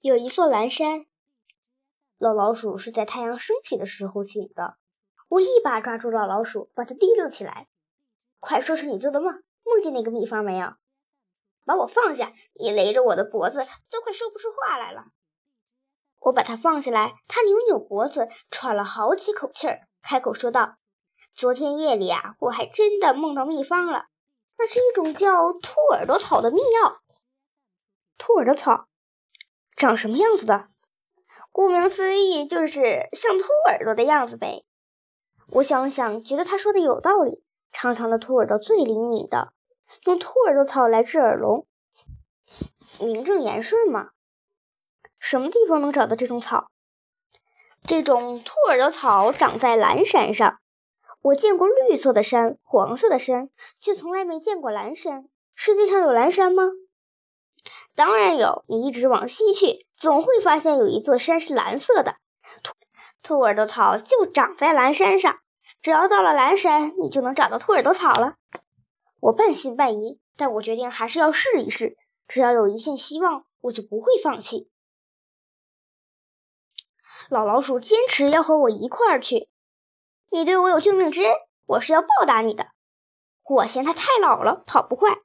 有一座蓝山。老老鼠是在太阳升起的时候醒的。我一把抓住老老鼠，把它提溜起来。快说出你做的梦，梦见那个秘方没有？把我放下！你勒着我的脖子，都快说不出话来了。我把它放下来，它扭扭脖子，喘了好几口气儿，开口说道：“昨天夜里啊，我还真的梦到秘方了。那是一种叫兔耳朵草的秘药。兔耳朵草长什么样子的？顾名思义，就是像兔耳朵的样子呗。”我想想，觉得他说的有道理。长长的兔耳朵最灵敏的，用兔耳朵草来治耳聋，名正言顺嘛。什么地方能找到这种草？这种兔耳朵草长在蓝山上。我见过绿色的山、黄色的山，却从来没见过蓝山。世界上有蓝山吗？当然有。你一直往西去，总会发现有一座山是蓝色的。兔兔耳朵草就长在蓝山上。只要到了蓝山，你就能找到兔耳朵草了。我半信半疑，但我决定还是要试一试。只要有一线希望，我就不会放弃。老老鼠坚持要和我一块儿去。你对我有救命之恩，我是要报答你的。我嫌它太老了，跑不快。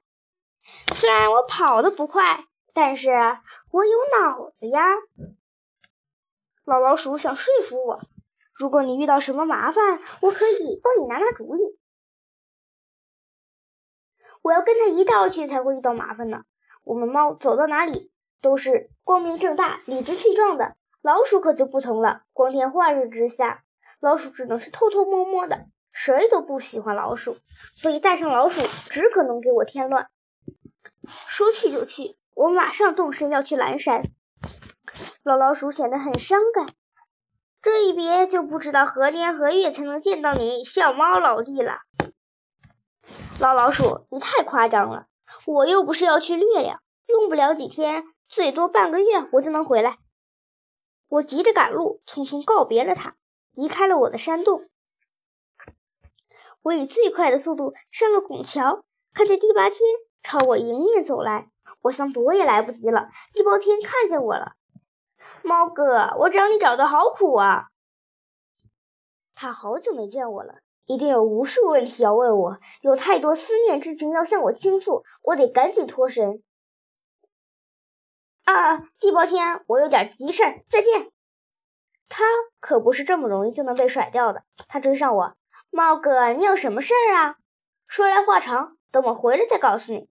虽然我跑得不快，但是我有脑子呀。老老鼠想说服我。如果你遇到什么麻烦，我可以帮你拿拿主意。我要跟他一道去才会遇到麻烦呢。我们猫走到哪里都是光明正大、理直气壮的，老鼠可就不同了。光天化日之下，老鼠只能是偷偷摸摸的，谁都不喜欢老鼠，所以带上老鼠只可能给我添乱。说去就去，我马上动身要去蓝山。老老鼠显得很伤感。这一别就不知道何年何月才能见到你，小猫老弟了。老老鼠，你太夸张了！我又不是要去月亮，用不了几天，最多半个月我就能回来。我急着赶路，匆匆告别了他，离开了我的山洞。我以最快的速度上了拱桥，看见第八天朝我迎面走来，我想躲也来不及了。地包天看见我了。猫哥，我找你找的好苦啊！他好久没见我了，一定有无数问题要问我，有太多思念之情要向我倾诉，我得赶紧脱身。啊，地包天，我有点急事儿，再见。他可不是这么容易就能被甩掉的。他追上我，猫哥，你有什么事儿啊？说来话长，等我回来再告诉你。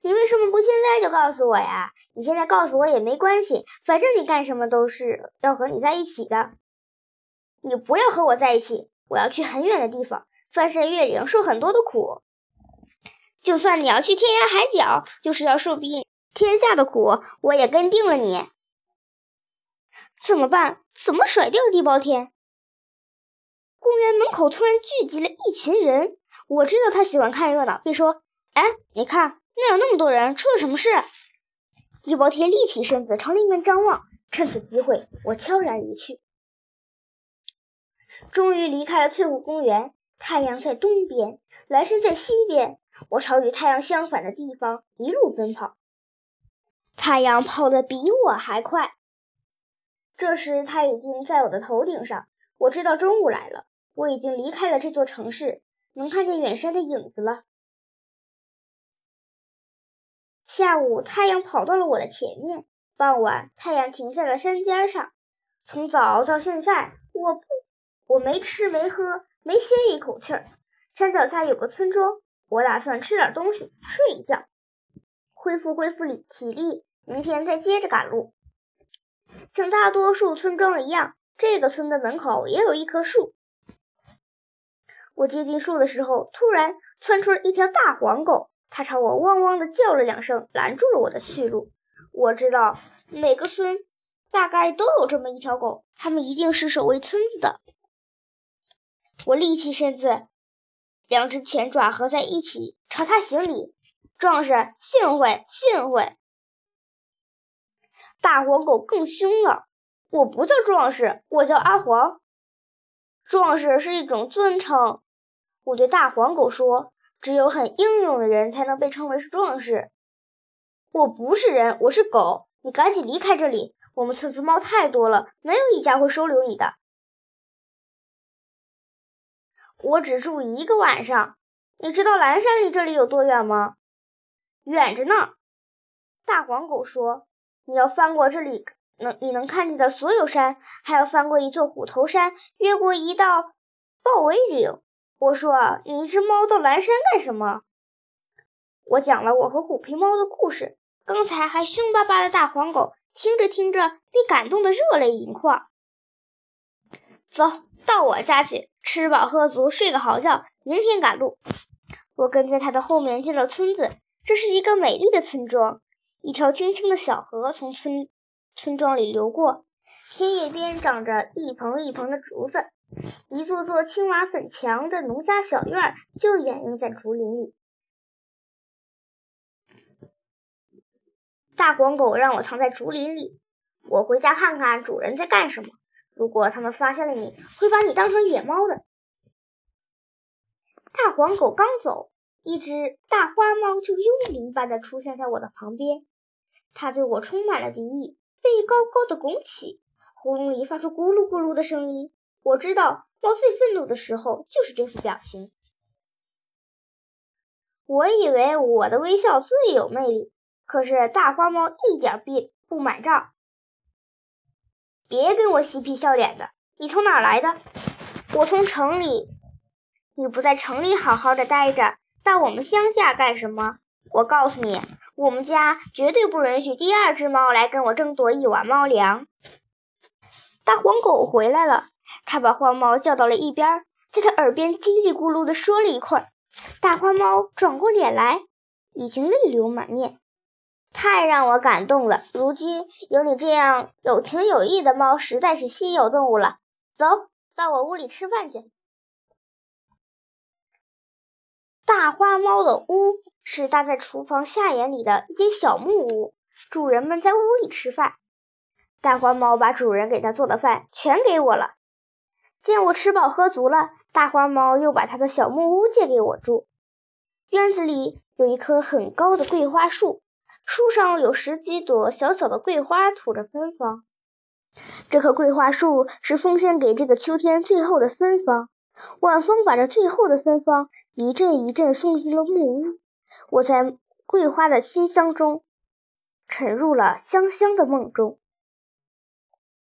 你为什么不现在就告诉我呀？你现在告诉我也没关系，反正你干什么都是要和你在一起的。你不要和我在一起，我要去很远的地方，翻山越岭，受很多的苦。就算你要去天涯海角，就是要受尽天下的苦，我也跟定了你。怎么办？怎么甩掉地包天？公园门口突然聚集了一群人，我知道他喜欢看热闹，便说：“哎，你看。”那有那么多人，出了什么事？地包天立起身子朝那边张望，趁此机会，我悄然离去。终于离开了翠湖公园，太阳在东边，蓝山在西边，我朝与太阳相反的地方一路奔跑。太阳跑得比我还快。这时，它已经在我的头顶上，我知道中午来了。我已经离开了这座城市，能看见远山的影子了。下午，太阳跑到了我的前面。傍晚，太阳停在了山尖上。从早到现在，我不，我没吃没喝，没歇一口气儿。山脚下有个村庄，我打算吃点东西，睡一觉，恢复恢复力体力，明天再接着赶路。像大多数村庄一样，这个村的门口也有一棵树。我接近树的时候，突然窜出了一条大黄狗。它朝我汪汪的叫了两声，拦住了我的去路。我知道每个村大概都有这么一条狗，它们一定是守卫村子的。我立起身子，两只前爪合在一起，朝它行礼：“壮士，幸会，幸会。”大黄狗更凶了：“我不叫壮士，我叫阿黄。壮士是一种尊称。”我对大黄狗说。只有很英勇的人才能被称为是壮士。我不是人，我是狗。你赶紧离开这里，我们村子猫太多了，没有一家会收留你的。我只住一个晚上。你知道蓝山离这里有多远吗？远着呢。大黄狗说：“你要翻过这里能你能看见的所有山，还要翻过一座虎头山，越过一道豹尾岭。”我说：“你一只猫到蓝山干什么？”我讲了我和虎皮猫的故事。刚才还凶巴巴的大黄狗，听着听着被感动的热泪盈眶。走到我家去，吃饱喝足，睡个好觉，明天赶路。我跟在他的后面进了村子。这是一个美丽的村庄，一条清清的小河从村村庄里流过，田野边长着一棚一棚的竹子，一座座青瓦粉墙的农家小院就掩映在竹林里。大黄狗让我藏在竹林里，我回家看看主人在干什么。如果他们发现了你，会把你当成野猫的。大黄狗刚走，一只大花猫就幽灵般的出现在我的旁边。它对我充满了敌意，背高高的拱起，喉咙里发出咕噜咕噜的声音。我知道，猫最愤怒的时候就是这副表情。我以为我的微笑最有魅力，可是大花猫一点不不买账。别跟我嬉皮笑脸的！你从哪儿来的？我从城里。你不在城里好好的待着，到我们乡下干什么？我告诉你，我们家绝对不允许第二只猫来跟我争夺一碗猫粮。大黄狗回来了，他把花猫叫到了一边，在他耳边叽里咕噜地说了一会儿。大花猫转过脸来，已经泪流满面，太让我感动了。如今有你这样有情有义的猫，实在是稀有动物了。走到我屋里吃饭去。大花猫的屋是搭在厨房下檐里的一间小木屋，主人们在屋里吃饭。大花猫把主人给它做的饭全给我了。见我吃饱喝足了，大花猫又把它的小木屋借给我住。院子里有一棵很高的桂花树，树上有十几朵小小的桂花吐着芬芳。这棵桂花树是奉献给这个秋天最后的芬芳。晚风把这最后的芬芳一阵一阵送进了木屋，我在桂花的馨香中沉入了香香的梦中。